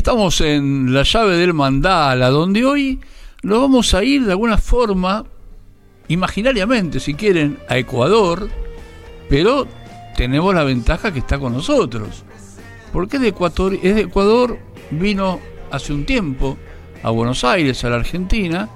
Estamos en la llave del mandala, donde hoy nos vamos a ir de alguna forma, imaginariamente, si quieren, a Ecuador, pero tenemos la ventaja que está con nosotros. Porque es de Ecuador, es de Ecuador vino hace un tiempo a Buenos Aires, a la Argentina,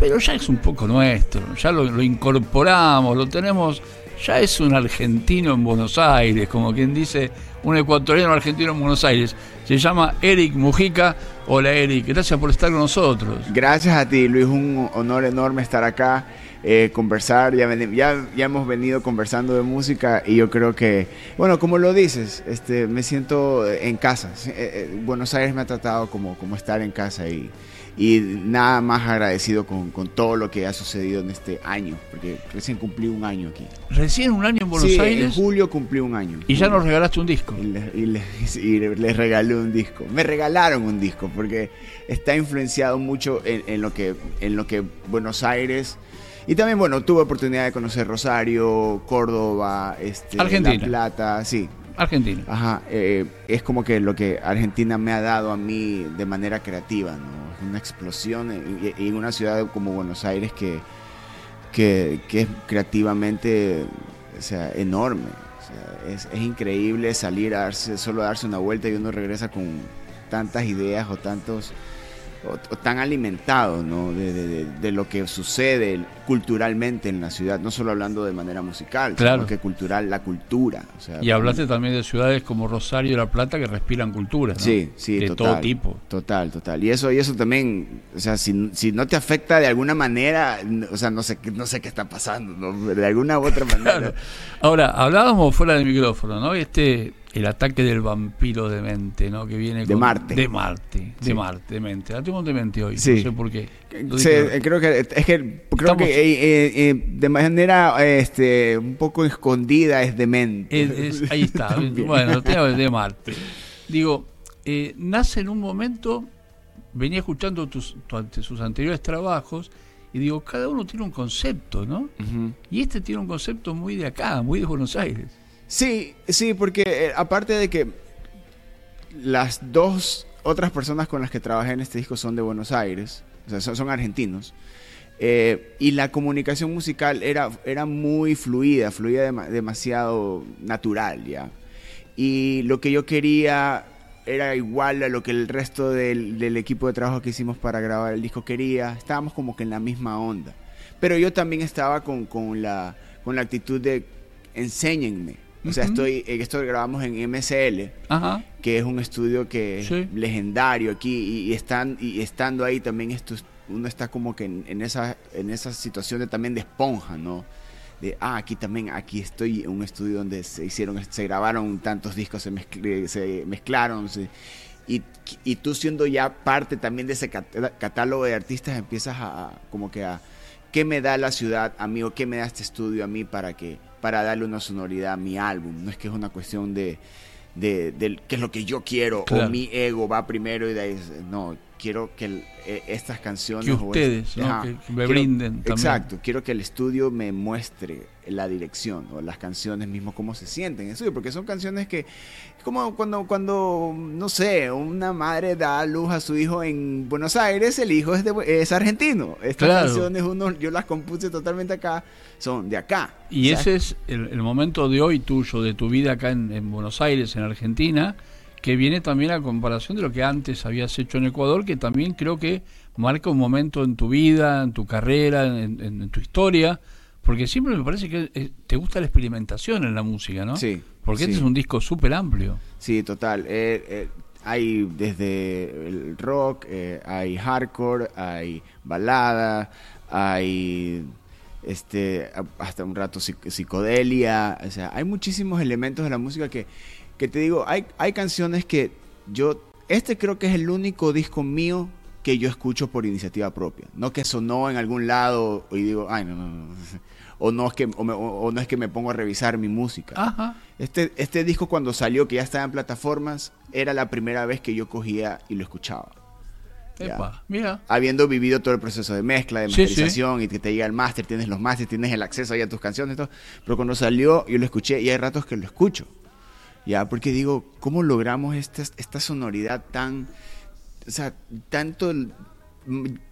pero ya es un poco nuestro, ya lo incorporamos, lo tenemos, ya es un argentino en Buenos Aires, como quien dice, un ecuatoriano argentino en Buenos Aires. Se llama Eric Mujica. Hola Eric, gracias por estar con nosotros. Gracias a ti, Luis, un honor enorme estar acá, eh, conversar. Ya, hemos venido conversando de música y yo creo que, bueno, como lo dices, este, me siento en casa. Eh, eh, Buenos Aires me ha tratado como, como estar en casa y y nada más agradecido con, con, todo lo que ha sucedido en este año, porque recién cumplí un año aquí. ¿Recién un año en Buenos sí, Aires? En julio cumplí un año. ¿Y ya nos regalaste un disco? Y les, y, les, y les, regalé un disco. Me regalaron un disco, porque está influenciado mucho en, en, lo, que, en lo que Buenos Aires... Y también, bueno, tuve oportunidad de conocer Rosario, Córdoba, este, Argentina. La Plata, sí, Argentina. Ajá, eh, es como que lo que Argentina me ha dado a mí de manera creativa, ¿no? Una explosión en, en una ciudad como Buenos Aires que, que, es creativamente o sea, enorme. Es, increíble salir a darse, solo darse una vuelta y uno regresa con tantas ideas o tantos o, o tan alimentado ¿no? de, de, de, lo que sucede culturalmente en la ciudad, no solo hablando de manera musical, claro. sino que cultural, la cultura. O sea, y hablaste también de ciudades como Rosario y La Plata que respiran cultura, ¿no? Sí, sí, de total, todo tipo. Total, total. Y eso, y eso también, o sea, si, si no te afecta de alguna manera, o sea, no sé, no sé qué está pasando, ¿no? de alguna u otra manera. Claro. Ahora, hablábamos fuera del micrófono, ¿no? Este el ataque del vampiro de mente, ¿no? Que viene de con, Marte. De Marte, sí. de Marte, de mente. La tengo de mente hoy, sí. no sé por qué. Sí, creo que es que creo Estamos... que eh, eh, de manera este un poco escondida es de mente. Es, es, ahí está. bueno, tengo de Marte. Digo, eh, nace en un momento, venía escuchando tus, tu, sus anteriores trabajos y digo, cada uno tiene un concepto, ¿no? Uh -huh. Y este tiene un concepto muy de acá, muy de Buenos Aires. Sí, sí, porque eh, aparte de que las dos otras personas con las que trabajé en este disco son de Buenos Aires, o sea, son, argentinos, eh, y la comunicación musical era, era muy fluida, fluida dem demasiado natural ya. Y lo que yo quería era igual a lo que el resto del, del equipo de trabajo que hicimos para grabar el disco quería, estábamos como que en la misma onda. Pero yo también estaba con, con, la, con la actitud de enséñenme, o sea, estoy, esto grabamos en MSL, Ajá. que es un estudio que es Sí. legendario aquí, y, y están, y estando ahí también esto, uno está como que en, en esa, en esa situación de, también de esponja, ¿no? De, ah, aquí también, aquí estoy en un estudio donde se hicieron, se grabaron tantos discos, se, mezcl se mezclaron, se, y, y, tú siendo ya parte también de ese cat catálogo de artistas, empiezas a, a, como que a, ¿qué me da la ciudad a mí o qué me da este estudio a mí para que para darle una sonoridad a mi álbum. No es que es una cuestión de, de, de qué es lo que yo quiero Claro. o mi ego va primero y de ahí. No, quiero que el- eh, estas canciones. Que ustedes, este- ¿no? Ajá. Que- que me Quiero- brinden también. Exacto, quiero que el estudio me muestre la dirección o las canciones mismo cómo se sienten en el estudio, porque son canciones que como cuando cuando no sé, una madre da a luz a su hijo en Buenos Aires, el hijo es de, es argentino. Estas Claro. canciones uno yo las compuse totalmente acá, son de acá. Y O sea, ese es el, el momento de hoy tuyo, de tu vida acá en, en Buenos Aires, en Argentina, que viene también a comparación de lo que antes habías hecho en Ecuador, que también creo que marca un momento en tu vida, en tu carrera, en, en- en tu historia, porque siempre me parece que eh, te gusta la experimentación en la música, ¿no? Sí, Porque este es un disco súper amplio. Sí, total. Eh, eh, hay desde el rock, eh, hay hardcore, hay balada, hay este hasta un rato psic- psicodelia, o sea, hay muchísimos elementos de la música que, que te digo, hay, hay canciones que yo, este creo que es el único disco mío que yo escucho por iniciativa propia, no que sonó en algún lado y digo, ay, no, no, no, o no es que, o, me- o- o no es que me pongo a revisar mi música. Ajá. Este, este disco cuando salió, que ya estaba en plataformas, era la primera vez que yo cogía y lo escuchaba. Epa, mira. Habiendo vivido todo el proceso de mezcla, de Sí, masterización, y que te llega el máster, tienes los máster, tienes el acceso ahí a tus canciones y todo. Pero cuando salió, yo lo escuché y hay ratos que lo escucho. Ya, porque digo, ¿cómo logramos esta, esta sonoridad tan, o sea, tanto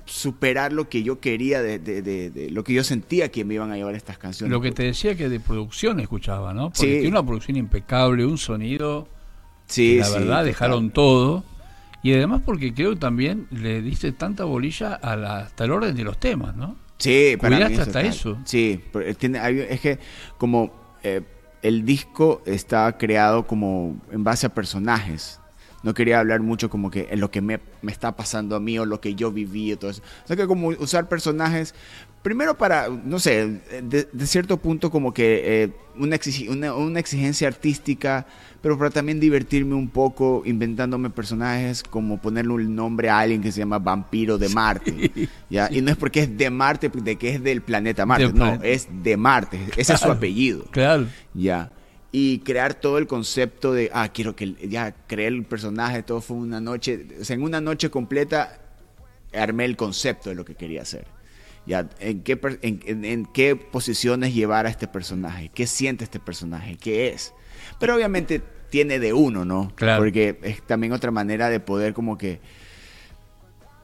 superar lo que yo quería, de, de- de- de lo que yo sentía que me iban a llevar estas canciones? Lo que te decía que de producción escuchaba, ¿no? Porque Sí. tiene una producción impecable, un sonido, Sí, la verdad, dejaron todo. Y además porque creo que también le diste tanta bolilla a la- hasta el orden de los temas, ¿no? Sí, para Cuidaste mí es hasta eso. Sí, es que como eh, el disco está creado como en base a personajes. No quería hablar mucho como que en lo que me, me está pasando a mí o lo que yo viví y todo eso. O sea que como usar personajes, primero para, no sé, de, de cierto punto como que eh, una, exigi- una, una exigencia artística, pero para también divertirme un poco inventándome personajes como ponerle un nombre a alguien que se llama Vampiro de Marte. ¿ya? Y no es porque es de Marte, de que es del planeta Marte, Del no, planeta. es de Marte, ese es su apellido. Claro. Ya. Y crear todo el concepto de, ah, quiero que ya creé el personaje, todo fue una noche, o sea, en una noche completa armé el concepto de lo que quería hacer. Ya, en qué, en, en- en qué posiciones llevar a este personaje, qué siente este personaje, qué es. Pero obviamente tiene de uno, ¿no? Claro. Porque es también otra manera de poder como que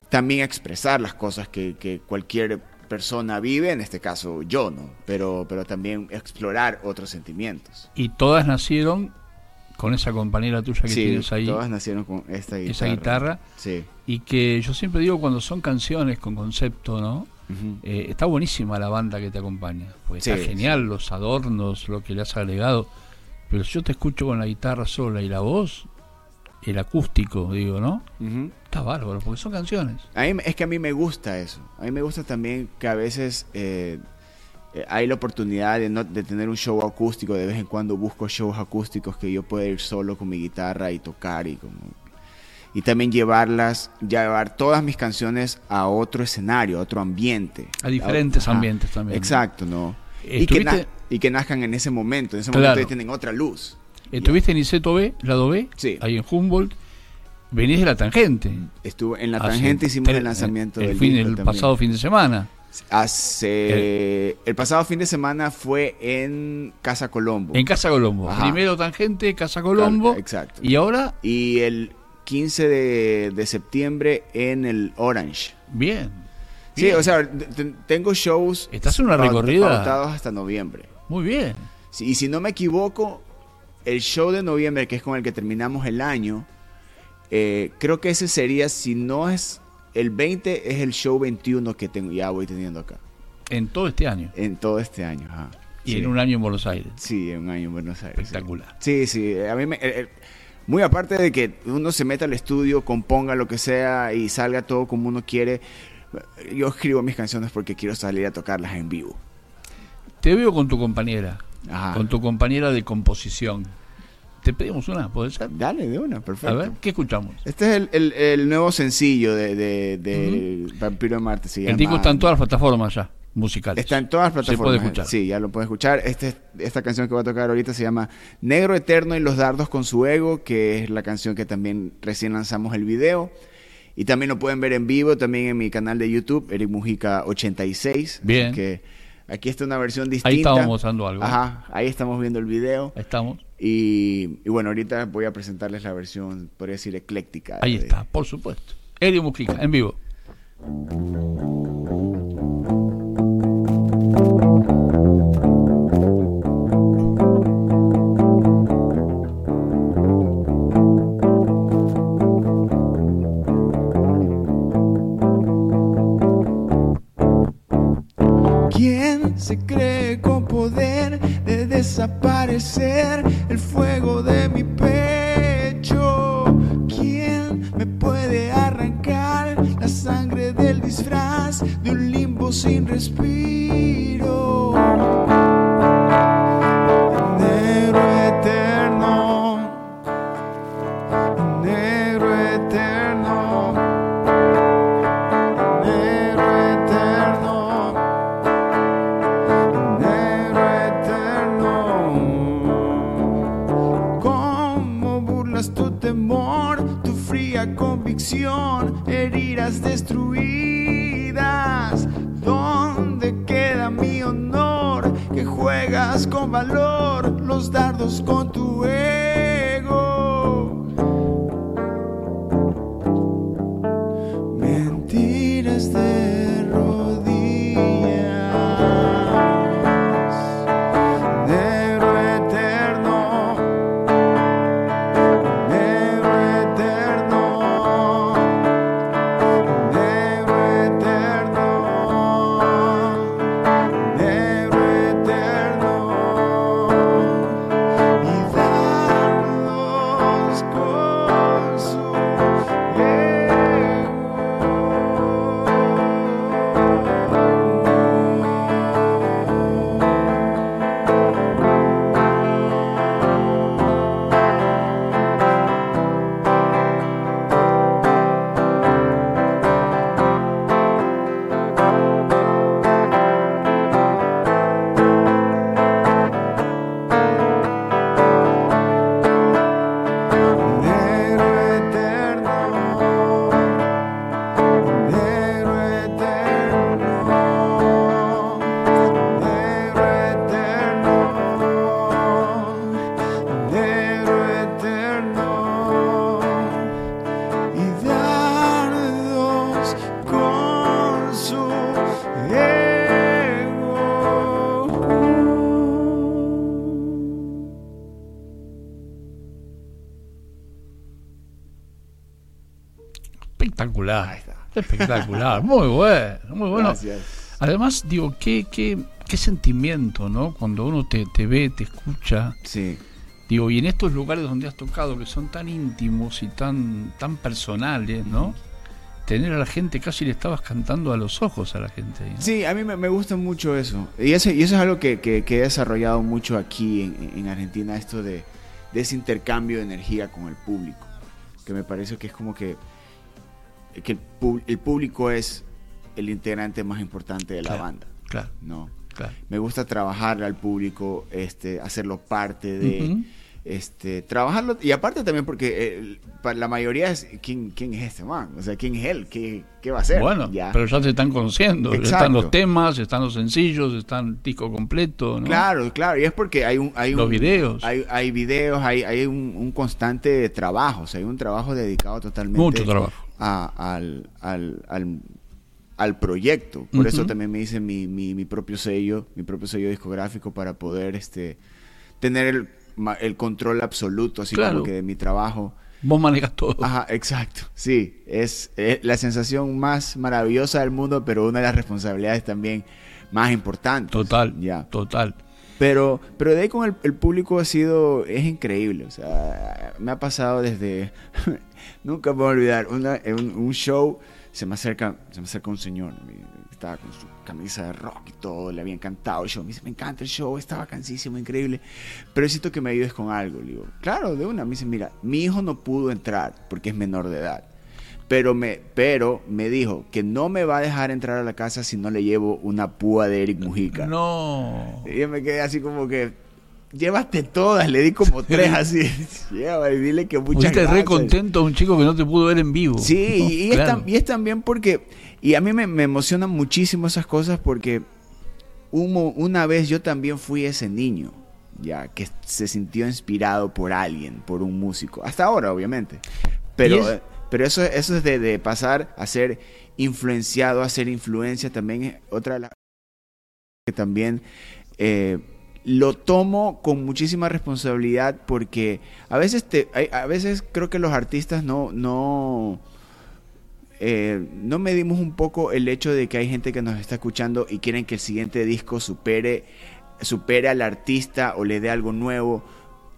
también expresar las cosas que, que cualquier persona vive, en este caso yo, ¿no? Pero, pero también explorar otros sentimientos. Y todas nacieron con esa compañera tuya que Sí, tienes ahí, todas nacieron con esta guitarra. esa guitarra. Sí. Y que yo siempre digo cuando son canciones con concepto, ¿no? Eh, está buenísima la banda que te acompaña. Pues está Sí, genial los adornos, lo que le has agregado. Pero si yo te escucho con la guitarra sola y la voz, el acústico, digo, ¿no? Está bárbaro, porque son canciones. A mí, me- es que a mí me gusta eso. A mí me gusta también que a veces eh, eh, hay la oportunidad de, no, de tener un show acústico. De vez en cuando busco shows acústicos que yo pueda ir solo con mi guitarra y tocar y como... Y también llevarlas, llevar todas mis canciones a otro escenario, a otro ambiente. A diferentes ambientes también. Exacto, ¿no? Y que, ¿Estuviste, na- y que nazcan en ese momento. En ese Claro. momento tienen otra luz. estuviste en Iseto B, lado B, Sí. ahí en Humboldt. Venís de la tangente. Estuvo en la Hace tangente hicimos el lanzamiento el del fin, el también. pasado fin de semana. Hace el pasado fin de semana fue en Casa Colombo. En Casa Colombo. Ajá. Primero tangente, Casa Colombo. Exacto. Y ahora, Y el 15 de, de septiembre en el Orange. bien. Sí, bien. o sea, tengo shows Estás en una recorrida. hasta noviembre. Muy bien. Sí, y si no me equivoco, el show de noviembre, que es con el que terminamos el año, eh, creo que ese sería, si no es el 20, es el show 21 que tengo, ya voy teniendo acá. En todo este año. En todo este año. ajá. Y Sí. en un año en Buenos Aires. Sí, en un año en Buenos Aires. Espectacular. Sí, sí. A mí me, eh, eh, muy aparte de que uno se meta al estudio, componga lo que sea y salga todo como uno quiere, yo escribo mis canciones porque quiero salir a tocarlas en vivo. Te veo con tu compañera. Ajá. Con tu compañera de composición. Te pedimos una, ¿puede ser? Dale, de una, perfecto. A ver, ¿qué escuchamos? Este es el, el- el nuevo sencillo de, de- de Vampiro de Marte. Se El llama- disco está en todas las plataformas ya, musicales. Está en todas las Se plataformas. puede escuchar. Sí, ya lo puedes escuchar. Este, esta canción que voy a tocar ahorita se llama Negro Eterno y los dardos con su ego, que es la canción que también recién lanzamos el video. Y también lo pueden ver en vivo, también en mi canal de YouTube, Eric Mujica 86. Así Bien. Que aquí está una versión distinta. Ahí estábamos mostrando algo. Ajá, ahí estamos viendo el video. Ahí estamos. Y, y bueno, ahorita voy a presentarles la versión, podría decir, ecléctica. Ahí de- está, por supuesto. Elio Mujica, en vivo. Desaparecer el fuego de mi pecho? ¿Quién me puede arrancar la sangre del disfraz de un limbo sin respiro? Con valor los dardos con tu. Espectacular. Ahí está. Espectacular, muy bueno, muy bueno. Gracias. Además, digo, qué, qué, qué sentimiento, ¿no? Cuando uno te, te ve, te escucha. Sí. Digo, y en estos lugares donde has tocado, que son tan íntimos y tan, tan personales, ¿no? Tener a la gente, casi le estabas cantando a los ojos a la gente. ¿no? Sí, a mí me, me gusta mucho eso. Y eso, y eso es algo que, que- que he desarrollado mucho aquí en, en Argentina, esto de, de ese intercambio de energía con el público. Que me parece que es como que, que el, el público es el integrante más importante de la Claro. banda. Claro, ¿no? claro. Me gusta trabajar al público, este, hacerlo parte de... Este, trabajarlo y aparte también porque eh, para la mayoría es ¿quién, quién es este man, o sea, quién es él, qué, qué va a hacer. Bueno, Ya. pero ya te están conociendo. Exacto. Están los temas, están los sencillos, están el disco completo, ¿no? Claro, claro, y es porque hay un... Hay Los un- videos. Hay, hay videos, hay, hay un, un constante trabajo, o sea, hay un trabajo dedicado totalmente Mucho trabajo. a- al, al, al, al proyecto. Por eso también me hice mi, mi, mi propio sello, mi propio sello discográfico para poder este tener el, el control absoluto, así Claro. como que de mi trabajo. Vos manejas todo. Ajá, exacto. Sí, es, la sensación más maravillosa del mundo, pero una de las responsabilidades también más importantes. Total, Ya. total. Pero, pero de ahí con el, el público ha sido, es increíble. O sea, me ha pasado desde, nunca me voy a olvidar, una, un, un show, se me acerca, se me acerca un señor. Estaba con su camisa de rock y todo, le había encantado el show. Me dice, me encanta el show, estaba cansísimo, increíble. Pero necesito que me ayudes con algo. Le digo, claro, de una. Me dice, mira, mi hijo no pudo entrar porque es menor de edad. Pero me, pero me dijo que no me va a dejar entrar a la casa si no le llevo una púa de Eric Mujica. No. Y yo me quedé así como que, llévate todas, le di como tres así. Lleva y dile que muchas re gracias. contento a un chico que no te pudo ver en vivo. Sí, No, y, claro. y es también porque, y a mí me, me emocionan muchísimo esas cosas porque un mo- una vez yo también fui ese niño, ya, que se sintió inspirado por alguien, por un músico. Hasta ahora, obviamente. Pero, es- eh, pero eso, eso es de, de pasar a ser influenciado, a ser influencia, también es otra de las que también eh, lo tomo con muchísima responsabilidad porque a veces te, a veces creo que los artistas no, no, eh, no medimos un poco el hecho de que hay gente que nos está escuchando y quieren que el siguiente disco supere, supere al artista o le dé algo nuevo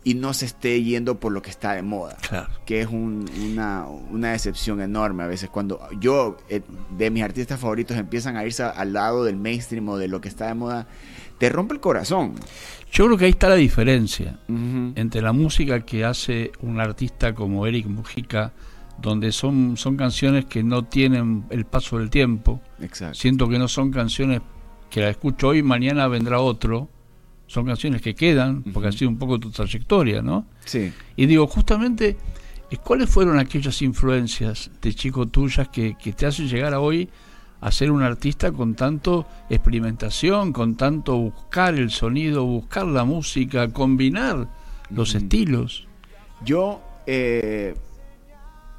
y no se esté yendo por lo que está de moda Claro. que es un- una, una decepción enorme a veces. Cuando yo eh, de mis artistas favoritos empiezan a irse al lado del mainstream o de lo que está de moda te rompe el corazón. Yo creo que ahí está la diferencia entre la música que hace un artista como Eric Mujica, donde son, son canciones que no tienen el paso del tiempo. exacto Siento que no son canciones que la escucho hoy, mañana vendrá otro. Son canciones que quedan, porque ha sido un poco tu trayectoria, ¿no? sí Y digo, justamente, eh, ¿cuáles fueron aquellas influencias de chico tuyas que, que te hacen llegar a hoy a ser un artista con tanto experimentación, con tanto buscar el sonido, buscar la música, combinar los estilos? yo eh,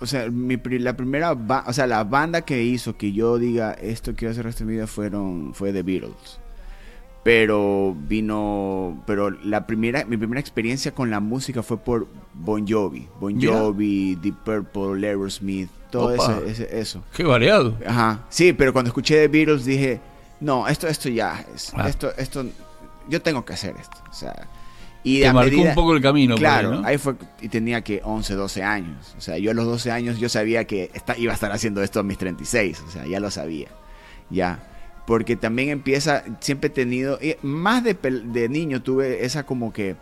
o sea mi, la primera o sea la banda que hizo que yo diga esto quiero hacer esta vida fueron fue The Beatles pero vino pero la primera mi primera experiencia con la música fue por Bon Jovi Bon Mira. Jovi Deep Purple Aerosmith todo ese- eso Qué variado. ajá sí pero cuando escuché The Beatles dije no esto esto ya es Ah. esto esto yo tengo que hacer esto o sea y Te marcó medida- un poco el camino. Claro, ahí, ¿no? ahí fue y tenía que 11, 12 años. O sea, yo a los 12 años yo sabía que esta- iba a estar haciendo esto a mis 36, o sea, ya lo sabía. Ya. Porque también empieza, siempre he tenido, más de, de niño tuve esa como que,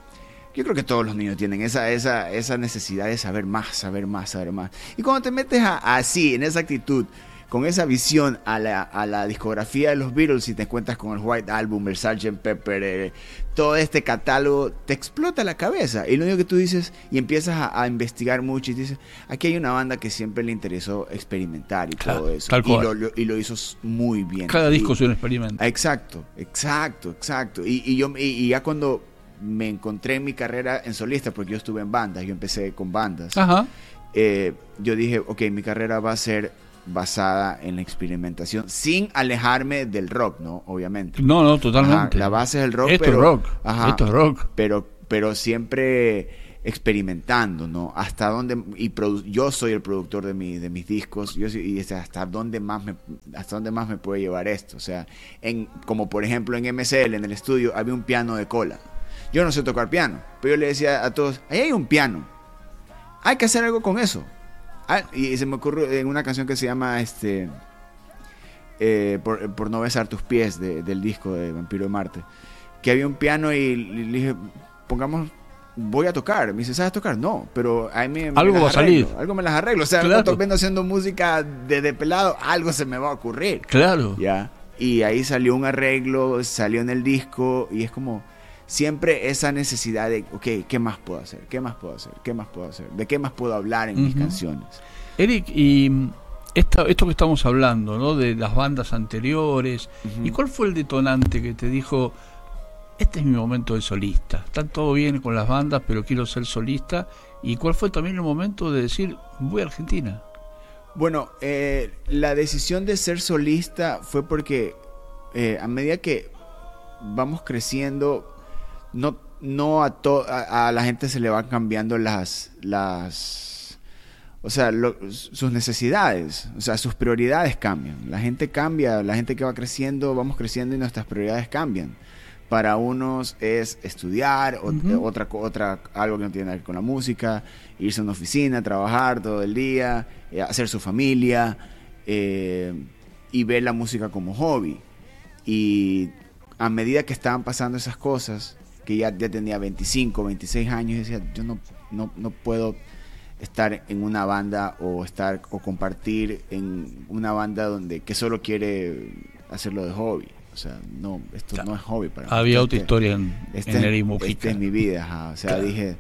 yo creo que todos los niños tienen esa, esa, esa necesidad de saber más, saber más, saber más. Y cuando te metes a- así, en esa actitud, con esa visión a la, a la discografía de los Beatles y te encuentras con el White Album, el Sgt. Pepper, eh, todo este catálogo, te explota la cabeza. Y lo único que tú dices, y empiezas a, a investigar mucho y dices, aquí hay una banda que siempre le interesó experimentar y Claro, todo eso. tal y, cual. lo, lo- y lo hizo muy bien. Cada Y- disco es un experimento. Exacto, exacto, exacto. Y, y yo y, y ya cuando me encontré en mi carrera en solista, porque yo estuve en bandas, yo empecé con bandas, Ajá. eh, yo dije, ok, mi carrera va a ser basada en la experimentación, sin alejarme del rock, ¿no? Obviamente. No, no, Ajá, totalmente. la base es el rock, Esto pero, es rock. ajá, Esto es rock. pero, pero siempre experimentando, ¿no? Hasta dónde, y produ- yo soy el productor de, mi, de mis discos, yo soy- y hasta dónde más me, hasta dónde más me puede llevar esto, o sea, en, como por ejemplo en MCL, en el estudio, había un piano de cola. Yo no sé tocar piano, pero yo le decía a todos, ahí hay un piano, hay que hacer algo con eso. Ah, y se me ocurrió en una canción que se llama este eh, por, por no besar tus pies de- del disco de Vampiro de Marte, que había un piano y le dije, pongamos, voy a tocar. Me dice, ¿sabes tocar? No, pero a mí me, Algo va a salir. Algo me las arreglo. O sea, Claro. estoy viendo haciendo música desde pelado, algo se me va a ocurrir. Claro. ¿ya? Y ahí salió un arreglo, salió en el disco y es como siempre esa necesidad de, ok, ¿qué más puedo hacer? ¿Qué más puedo hacer? ¿Qué más puedo hacer? ¿De qué más puedo hablar en mis canciones? Eric, y mm, esta- esto que estamos hablando, ¿no? De las bandas anteriores. ¿Y cuál fue el detonante que te dijo, este es mi momento de solista? Está todo bien con las bandas, pero quiero ser solista. ¿Y cuál fue también el momento de decir, voy a Argentina? Bueno, eh, la decisión de ser solista fue porque eh, a medida que vamos creciendo, no, no a, to- a, a la gente se le van cambiando las, las o sea, lo- sus necesidades, o sea, sus prioridades cambian. La gente cambia, la gente que va creciendo, vamos creciendo y nuestras prioridades cambian. Para unos es estudiar, o- Ujú. otra, otra, algo que no tiene nada que ver con la música, irse a una oficina, trabajar todo el día, eh, hacer su familia eh, y ver la música como hobby. Y a medida que estaban pasando esas cosas, que ya, ya tenía 25, 26 años, decía, yo no, no, no puedo estar en una banda o estar o compartir en una banda donde que solo quiere hacerlo de hobby. O sea, no, esto Claro. no es hobby para mí. Había otra Este- historia en, este, en es- Eric este Mujica. es mi vida, ajá. o sea, Claro. dije,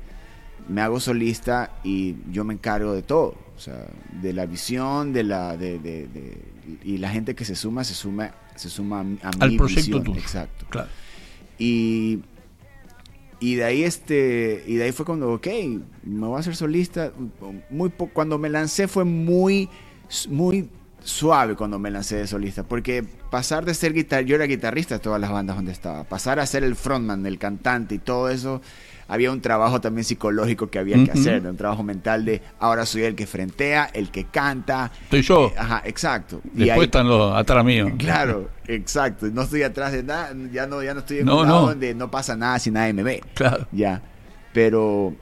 me hago solista y yo me encargo de todo, o sea, de la visión, de la, de, de- de- y la gente que se suma, se suma, se suma a, mi- a Al mi proyecto visión, tuyo. exacto. Claro. Y, y de ahí este, y de ahí fue cuando, ok, me voy a hacer solista. Muy cuando me lancé fue muy, muy suave cuando me lancé de solista, porque pasar de ser guitar, yo era guitarrista de todas las bandas donde estaba, pasar a ser el frontman, el cantante y todo eso, había un trabajo también psicológico que había que Ujú. hacer, un trabajo mental de ahora soy el que frentea, el que canta. Estoy yo. Eh, ajá, exacto. Y Después ahí- están los atrás mío. Claro, exacto. No estoy atrás de nada, ya no, ya no estoy en No, un lado no. donde no pasa nada si nadie me ve. Claro. Ya. Pero,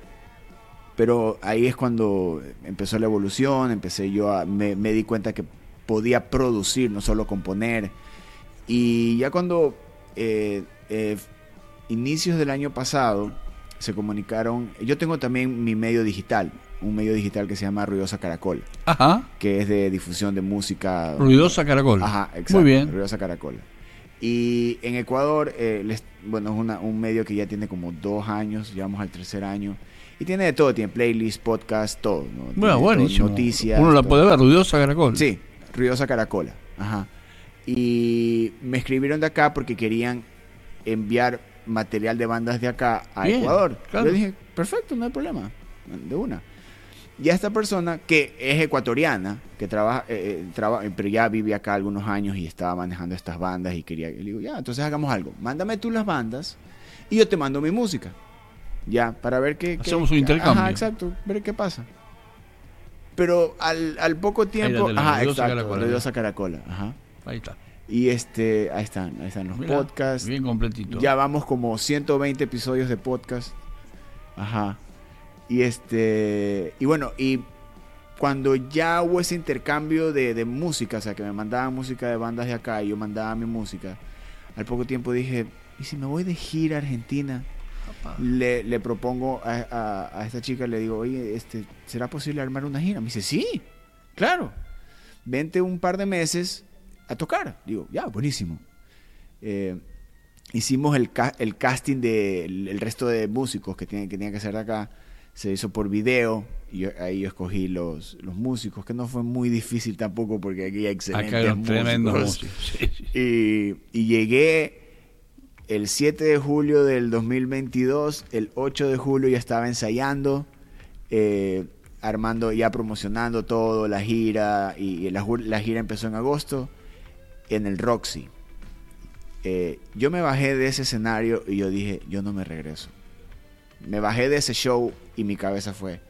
pero ahí es cuando empezó la evolución, empecé yo a, me, me di cuenta que podía producir, no solo componer. Y ya cuando eh, eh, inicios del año pasado se comunicaron, yo tengo también mi medio digital, un medio digital que se llama Ruidosa Caracol, Ajá. que es de difusión de música. Ruidosa Caracol. Ajá, exacto. Muy bien. Ruidosa Caracola. Y en Ecuador, eh, les- bueno, es una- un medio que ya tiene como dos años, llevamos al tercer año. Y tiene de todo, tiene playlist, podcast, todo. ¿no? Bueno, buenísimo. Noticias. Uno la todo. puede ver, Ruidosa Caracol. Sí, Ruidosa Caracola. Ajá. Y me escribieron de acá porque querían enviar material de bandas de acá a Bien, Ecuador. claro. Yo dije, perfecto, no hay problema. De una. Y a esta persona que es ecuatoriana, que trabaja, eh, eh, traba- pero ya vive acá algunos años y estaba manejando estas bandas y quería, le digo, ya, entonces hagamos algo. Mándame tú las bandas y yo te mando mi música. Ya, para ver qué... qué- Hacemos un intercambio. Ajá, exacto, ver qué pasa. Pero al, al poco tiempo... tenés, Ajá, exacto, Caracola. Ajá. Ahí está. Y este, ahí están, ahí están los podcasts. Bien completito. Ya vamos como 120 episodios de podcast. Ajá. Y este, y bueno, y cuando ya hubo ese intercambio de, de música, o sea, que me mandaban música de bandas de acá y yo mandaba mi música, al poco tiempo dije, ¿y si me voy de gira a Argentina? Le, le propongo a, a- a esta chica, le digo, oye, este, ¿será posible armar una gira? Me dice, sí, claro. Vente un par de meses a tocar. Digo, ya, buenísimo. Eh, hicimos el, ca- el casting del el resto de músicos que tienen que, tenían que hacer de acá. Se hizo por video y yo- ahí yo escogí los, los músicos, que no fue muy difícil tampoco porque aquí hay excelentes Acá hay tremendos músicos. sí. Y, y llegué el 7 de julio del 2022, el 8 de julio ya estaba ensayando, eh, armando, ya promocionando todo, la gira, y, y la, gira empezó en agosto en el Roxy. Eh, yo me bajé de ese escenario y yo dije, yo no me regreso. Me bajé de ese show y mi cabeza fue,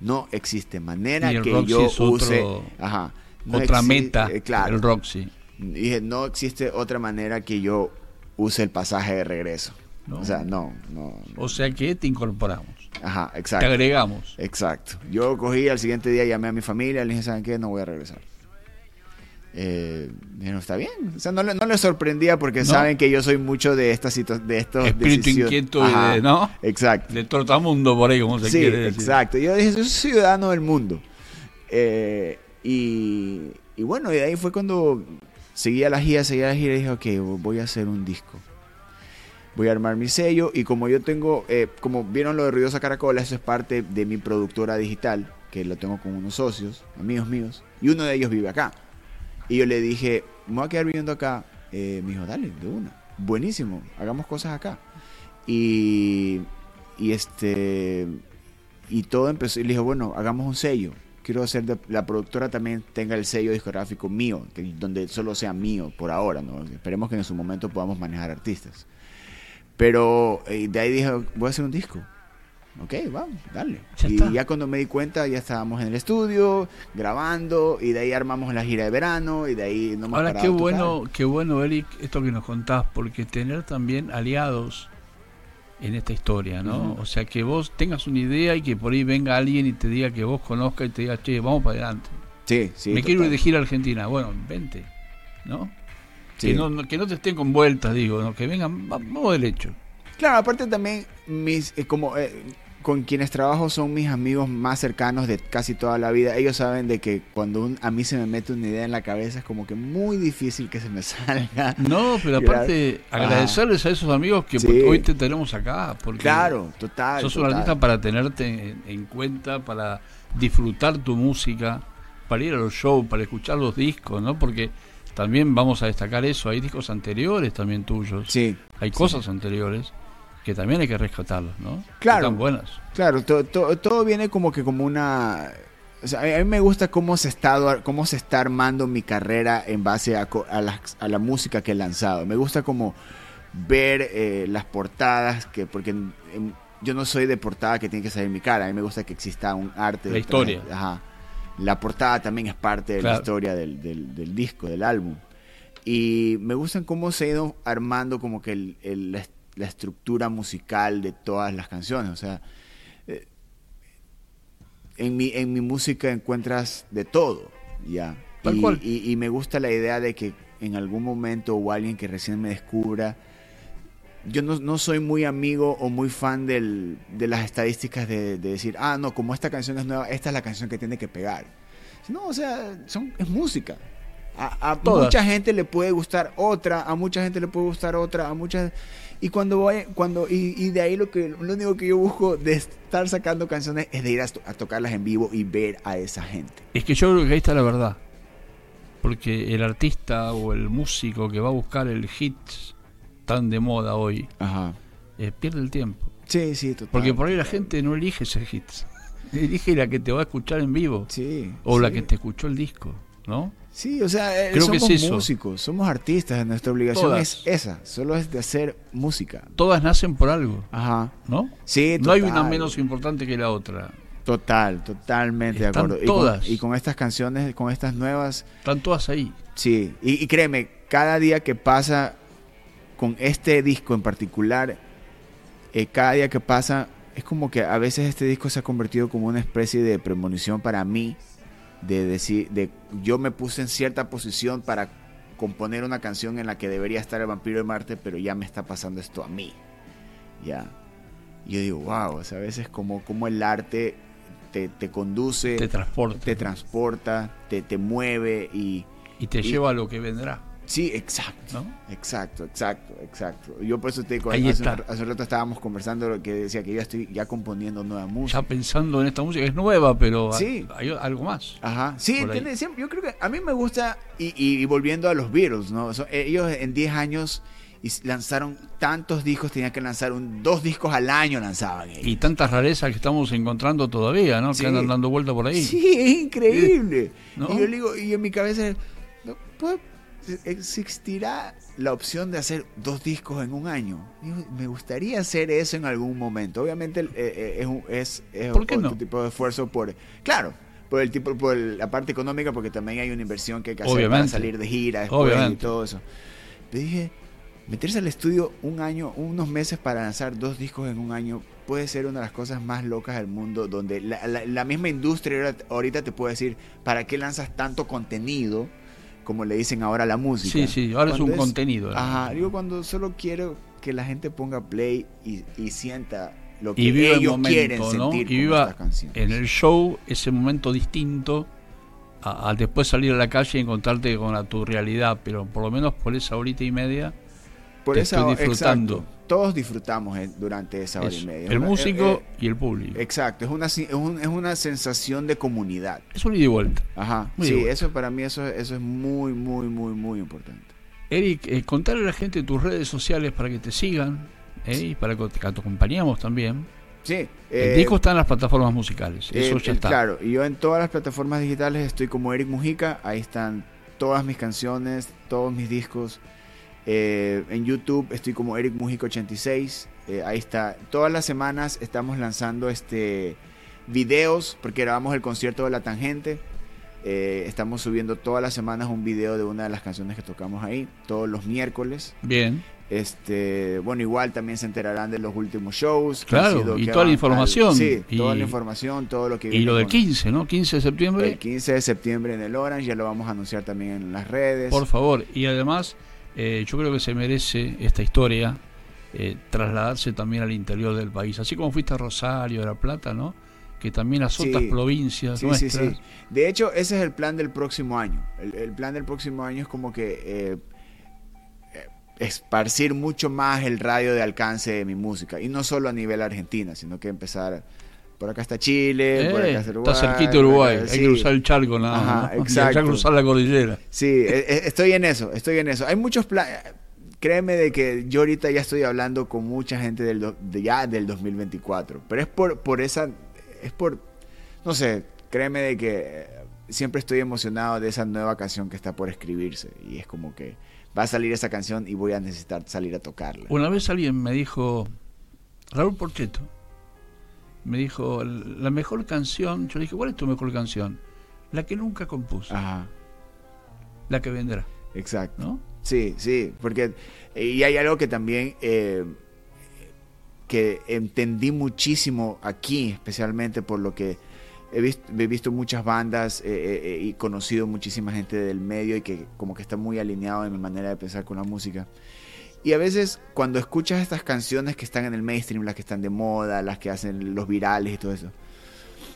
no existe manera que Roxy yo es otro- use... Ajá. No Otra meta, eh, claro. el Roxy. Dije, no existe otra manera que yo use el pasaje de regreso. No. O sea, no, no. O sea que te incorporamos, Ajá, te exacto. agregamos. Exacto. Yo cogí al siguiente día, llamé a mi familia, le dije, ¿saben qué? No voy a regresar. Eh, dijeron, está bien. O sea, no, le- no les sorprendía porque No. saben que yo soy mucho de estas de estos Espíritu decisiones. inquieto Ajá, de, ¿no? Exacto. De tortamundo por ahí, como se Sí, quiere decir. exacto. Yo dije, soy ciudadano del mundo. Eh, y, y bueno, y de ahí fue cuando seguía la gira, seguía la gira y dije, ok, voy a hacer un disco. Voy a armar mi sello y como yo tengo, eh, como vieron lo de Ruidosa Caracola, eso es parte de mi productora digital, que lo tengo con unos socios, amigos míos, y uno de ellos vive acá. Y yo le dije, me voy a quedar viviendo acá. Eh, me dijo, dale, de una. Buenísimo, hagamos cosas acá. Y, y este y todo empezó y le dije bueno hagamos un sello quiero hacer de- la productora también tenga el sello discográfico mío que, donde solo sea mío por ahora no esperemos que en su momento podamos manejar artistas pero eh, de ahí dije voy a hacer un disco Ok, vamos, dale. Ya y está. ya cuando me di cuenta, ya estábamos en el estudio, grabando, y de ahí armamos la gira de verano, y de ahí no hemos Ahora, qué tocar. bueno, qué bueno, Eric, esto que nos contás, porque tener también aliados en esta historia, ¿no? O sea, que vos tengas una idea y que por ahí venga alguien y te diga que vos conozcas y te diga, che, vamos para adelante. Sí, sí. Me quiero ir de gira a Argentina. Bueno, vente, ¿no? Sí. Que, no, no- que no te estén con vueltas, digo, ¿no? que vengan, va- vamos derecho. Claro, aparte también mis eh, como eh, con quienes trabajo son mis amigos más cercanos de casi toda la vida. Ellos saben de que cuando un- a mí se me mete una idea en la cabeza es como que muy difícil que se me salga. No, pero aparte, agradecerles a esos amigos que Sí. hoy te tenemos acá. Porque Claro, total. Sos un total. artista para tenerte en, en cuenta, para disfrutar tu música, para ir a los shows, para escuchar los discos, ¿no? Porque también vamos a destacar eso, hay discos anteriores también tuyos, Sí, hay cosas anteriores que también hay que rescatarlas, ¿no? Claro. Están buenas. claro, to- to- todo viene como que como una... o sea, a mí me gusta cómo se, está, cómo se está armando mi carrera en base a, a, la, a la música que he lanzado. Me gusta como ver eh, las portadas, que porque en- en- yo no soy de portada que tiene que salir mi cara, a mí me gusta que exista un arte. La de- historia. Ajá. La portada también es parte de la historia del, del- del disco, del álbum. Y me gustan cómo se ha ido armando como que el- el- la, est- la estructura musical de todas las canciones. O sea, eh, en, mi, en mi música encuentras de todo, ya. Tal y, cual. y- y me gusta la idea de que en algún momento o alguien que recién me descubra, yo no, no soy muy amigo o muy fan del- de las estadísticas de, de decir, ah, no, como esta canción es nueva, esta es la canción que tiene que pegar. No, o sea, son, es música. A, a mucha gente le puede gustar otra, a mucha gente le puede gustar otra, a muchas y cuando voy, cuando y, y de ahí lo que lo único que yo busco de estar sacando canciones es de ir a, to- a tocarlas en vivo y ver a esa gente. Es que yo creo que ahí está la verdad. Porque el artista o el músico que va a buscar el hit tan de moda hoy, Ajá. eh, pierde el tiempo. Sí, sí, total. Porque por ahí la gente no elige ese hit. Elige la que te va a escuchar en vivo. Sí. O la que te escuchó el disco, ¿no? Sí, o sea, eh, que somos es músicos, somos artistas, nuestra obligación Todas. es esa, solo es de hacer música. Todas nacen por algo, Ajá. ¿no? Sí, No hay total. una menos importante que la otra. Total, totalmente Están de acuerdo. Y todas. con, y con estas canciones, con estas nuevas, Están todas ahí. sí. Y, y créeme, cada día que pasa con este disco en particular, eh, cada día que pasa, es como que a veces este disco se ha convertido como una especie de premonición para mí, de decir, de yo me puse en cierta posición para componer una canción en la que debería estar el vampiro de Marte, pero ya me está pasando esto a mí. Ya. Y yo digo, wow, o sea, a veces como, como el arte te, te conduce, Te te, transporta. transporta, te, te mueve y... y te y- lleva a lo que vendrá, Sí, exacto. ¿no? Exacto, exacto, exacto. Yo por eso te digo, Ahí hace, está. hace un rato estábamos conversando lo que decía que yo estoy ya componiendo nueva música. Ya pensando en esta música, es nueva, pero Sí. hay, algo más. Ajá, sí, entiende, siempre- yo creo que a mí me gusta, y, y- y volviendo a los Beatles, ¿no? So- ellos en 10 años is- lanzaron tantos discos, tenían que lanzar un, dos discos al año lanzaban ellos. Y tantas rarezas que estamos encontrando todavía, ¿no? Sí. Que andan dando vuelta por ahí. Sí, es increíble. ¿No? Y yo digo, y en mi cabeza, no, ¿existirá la opción de hacer dos discos en un año? me gustaría hacer eso en algún momento. Obviamente eh, eh, es, un, es, otro tipo de esfuerzo por... Claro, por el tipo por la parte económica porque también hay una inversión que hay que hacer para salir de gira después y todo eso. Pero dije, meterse al estudio un año, unos meses para lanzar dos discos en un año puede ser una de las cosas más locas del mundo, donde la, misma industria ahorita te puede decir, ¿para qué lanzas tanto contenido? Como le dicen ahora la música. Sí, sí, ahora es un contenido. Ajá, digo, cuando solo quiero que la gente ponga play y, sienta lo que ellos quieren sentir y viva en el show ese momento distinto al después salir a la calle y encontrarte con tu realidad, pero por lo menos por esa horita y media por esa, disfrutando. todos disfrutamos durante esa hora y media. El músico eh, eh, y el público. Exacto, es una, es, una sensación de comunidad. Es un ida y vuelta. Ajá. sí, eso para mí eso, eso es muy, muy, muy, muy importante. Eric, eh, contarle a la gente tus redes sociales para que te sigan y para que te acompañemos también. Sí. El disco está en las plataformas musicales. Eso ya está. Claro, y yo en todas las plataformas digitales estoy como Eric Mujica. Ahí están todas mis canciones, todos mis discos. Eh, en YouTube estoy como Eric Mujica 86. Eh, ahí está. Todas las semanas estamos lanzando este videos porque grabamos el concierto de La Tangente. Eh, estamos subiendo todas las semanas un video de una de las canciones que tocamos ahí, todos los miércoles. Bien. Este, bueno, igual también se enterarán de los últimos shows. Claro, y toda la información. sí, toda la información, todo lo que Y lo del 15, ¿no? 15 de septiembre. El 15 de septiembre en el Orange, ya lo vamos a anunciar también en las redes. Por favor, y además eh, yo creo que se merece esta historia eh, trasladarse también al interior del país, así como fuiste a Rosario, a La Plata, ¿no? Que también a otras provincias. Sí, sí, sí. De hecho, ese es el plan del próximo año. El, plan del próximo año es como que eh, esparcir mucho más el radio de alcance de mi música. Y no solo a nivel Argentina, sino que empezar por acá está Chile, por acá está Uruguay. Está cerquita Uruguay, hay que cruzar el charco nada Ajá, exacto. Hay que cruzar la cordillera. Sí, e, e, estoy en eso, estoy en eso. Hay muchos planes. Créeme de que yo ahorita ya estoy hablando con mucha gente del de ya del 2024, pero es por, por esa, es por, no sé, créeme de que siempre estoy emocionado de esa nueva canción que está por escribirse y es como que va a salir esa canción y voy a necesitar salir a tocarla. Una vez alguien me dijo, Raúl Porcheto, me dijo, la mejor canción, yo le dije, ¿cuál es tu mejor canción? La que nunca compuso. Ajá. La que vendrá. Exacto. ¿No? Sí, sí, porque y hay algo que también eh, que entendí muchísimo aquí, especialmente por lo que he visto, he visto muchas bandas eh, eh, y conocido muchísima gente del medio y que como que está muy alineado en mi manera de pensar con la música. Y a veces cuando escuchas estas canciones que están en el mainstream, las que están de moda, las que hacen los virales y todo eso,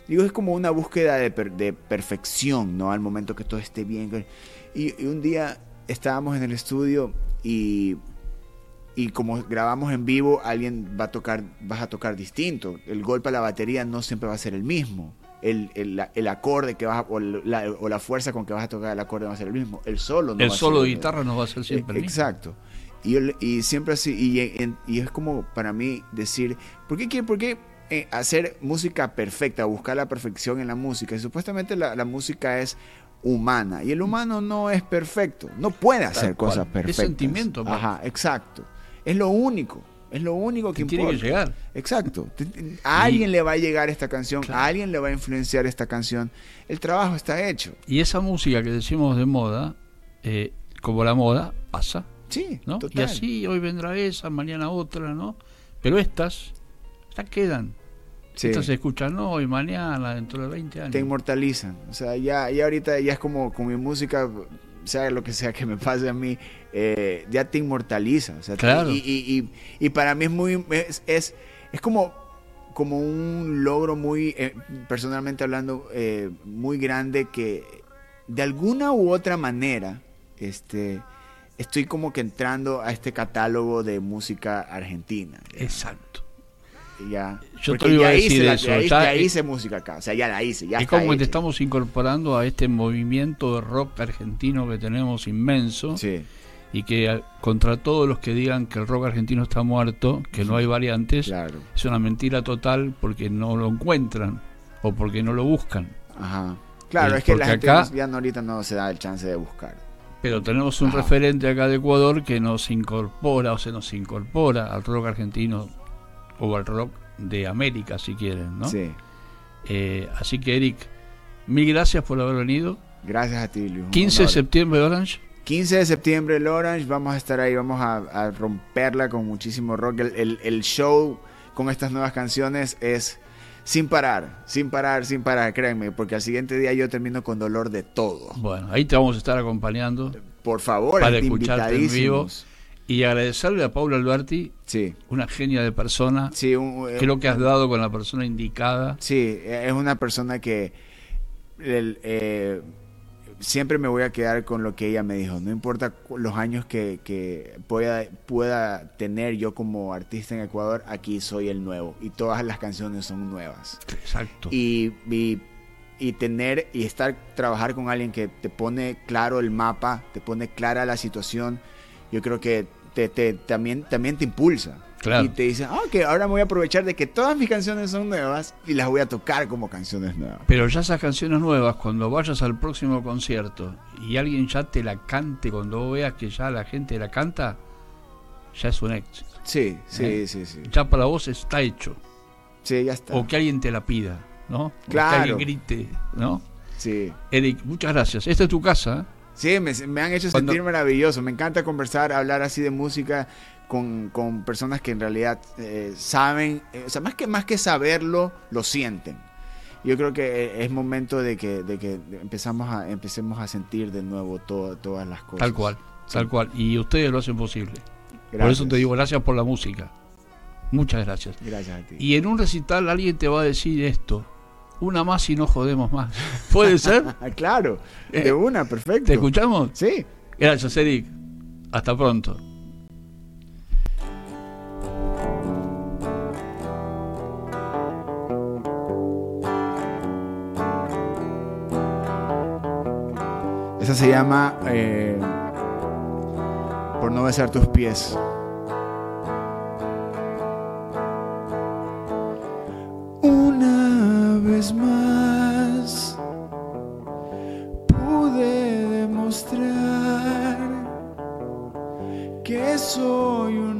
digo, es como una búsqueda de, de perfección, ¿no? Al momento que todo esté bien. Y, un día estábamos en el estudio y, y como grabamos en vivo, alguien va a tocar, vas a tocar distinto. El golpe a la batería no siempre va a ser el mismo. El, el, el, acorde que vas a, o, la, o, la, fuerza con que vas a tocar el acorde va a ser el mismo. El solo no El solo de guitarra no va a ser siempre el mismo. Exacto. Y, y siempre así, y, y, es como para mí decir, ¿por qué, por qué eh, hacer música perfecta, buscar la perfección en la música? Y supuestamente la, la, música es humana y el humano no es perfecto, no puede hacer cosas perfectas. Es sentimiento. Pues. Ajá, exacto. Es lo único. Es lo único que Tiene que llegar. Exacto. A alguien le va a llegar esta canción, a alguien le va a influenciar esta canción. El trabajo está hecho. Y esa música que decimos de moda, eh, como la moda, pasa. Sí, ¿no? Y así hoy vendrá esa, mañana otra, ¿no? Pero estas, estas quedan. Estas se escuchan hoy, mañana, dentro de 20 años. Te inmortalizan. O sea, ya, ya ahorita ya es como con mi música, sea lo que sea que me pase a mí, eh, ya te inmortaliza. O sea, claro. y, y, y, para mí es muy. Es, es, como, como un logro muy, eh, personalmente hablando, eh, muy grande que de alguna u otra manera, este estoy como que entrando a este catálogo de música argentina. Exacto. Ya. Yo te iba a decir hice eso. ya, hice música acá, o sea, ya la hice. Ya es como que te estamos incorporando a este movimiento de rock argentino que tenemos inmenso. Sí. Y que contra todos los que digan que el rock argentino está muerto, que no hay variantes, claro. es una mentira total porque no lo encuentran o porque no lo buscan. Ajá. Claro, es que la gente acá, ya ahorita no se da el chance de buscar Pero tenemos un referente acá de Ecuador que nos incorpora o se nos incorpora al rock argentino o al rock de América, si quieren, ¿no? Sí. Eh, así que, Eric, mil gracias por haber venido. Gracias a ti, Luis. un 15 de septiembre, Orange. 15 de septiembre, el Orange, vamos a estar ahí, vamos a, a romperla con muchísimo rock. El, el- el show con estas nuevas canciones es sin parar, sin parar, sin parar, créanme, porque al siguiente día yo termino con dolor de todo. Bueno, ahí te vamos a estar acompañando Por favor, para escucharte en vivo y agradecerle a Paula Alberti, Sí, una genia de persona. sí, un- Creo que has dado con la persona indicada. Sí, es una persona que el, eh, siempre me voy a quedar con lo que ella me dijo. No importa los años que, que pueda, pueda tener yo como artista en Ecuador, aquí soy el nuevo. Y todas las canciones son nuevas. Exacto. Y, y, y tener y estar, trabajar con alguien que te pone claro el mapa, te pone clara la situación, yo creo que te, te- también, también te impulsa. Claro. Y te dice, ah, ok, ahora me voy a aprovechar de que todas mis canciones son nuevas y las voy a tocar como canciones nuevas. Pero ya esas canciones nuevas, cuando vayas al próximo concierto y alguien ya te la cante, cuando veas que ya la gente la canta, ya es un éxito. Sí, sí, ¿Eh? sí, sí. Ya para vos está hecho. Sí, ya está. O que alguien te la pida, ¿no? O Claro. Que alguien grite, ¿no? Sí. Eric, muchas gracias. Esta es tu casa. Sí, me, me han hecho Cuando- sentir maravilloso. Me encanta conversar, hablar así de música con, con personas que en realidad eh, saben, eh, o sea, más que, más que saberlo, lo sienten. Yo creo que eh, es momento de que, de que empezamos a, empecemos a sentir de nuevo todo- todas las cosas. Tal cual, Sí. tal cual. Y ustedes lo hacen posible. Por Gracias. eso te digo gracias por la música. Muchas gracias. Gracias a ti. Y en un recital alguien te va a decir esto. Una más y no jodemos más. ¿Puede ser? Claro, Eh, de una, perfecto. ¿Te escuchamos? Sí. Gracias, Eric. Hasta pronto. Esa se llama eh, Por no besar tus pies. Una vez más pude demostrar que soy uno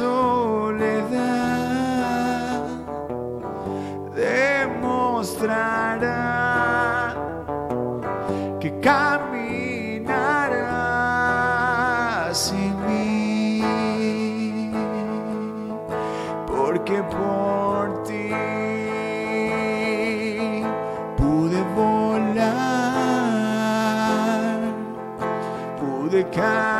soledad demostrará que caminará sin mí, porque por ti pude volar, pude caer,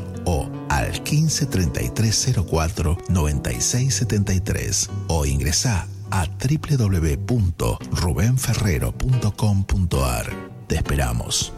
o al 15 33 04 96 73 o ingresa a www.rubenferrero.com.ar. Te esperamos.